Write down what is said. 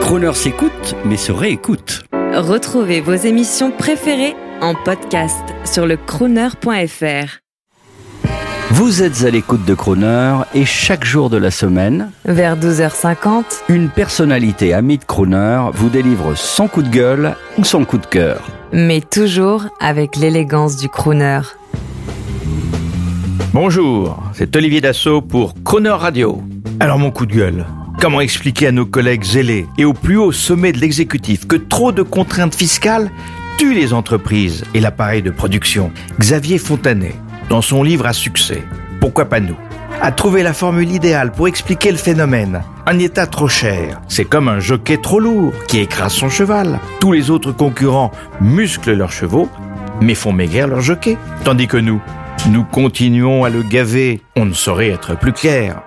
Croner s'écoute, mais se réécoute. Retrouvez vos émissions préférées en podcast sur le crooner.fr. Vous êtes à l'écoute de Croner et chaque jour de la semaine, Vers 12h50, une personnalité amie de Croner vous délivre son coup de gueule ou son coup de cœur. mais toujours avec l'élégance du crooner. Bonjour, c'est Olivier Dassault pour Croner Radio. Alors mon coup de gueule, comment expliquer à nos collègues zélés et au plus haut sommet de l'exécutif que trop de contraintes fiscales tuent les entreprises et l'appareil de production? Xavier Fontanet, dans son livre à succès, Pourquoi pas nous? A trouvé la formule idéale pour expliquer le phénomène. Un état trop cher, c'est comme un jockey trop lourd qui écrase son cheval. Tous les autres concurrents musclent leurs chevaux, mais font maigrir leur jockey. Tandis que nous, nous continuons à le gaver. On ne saurait être plus clair.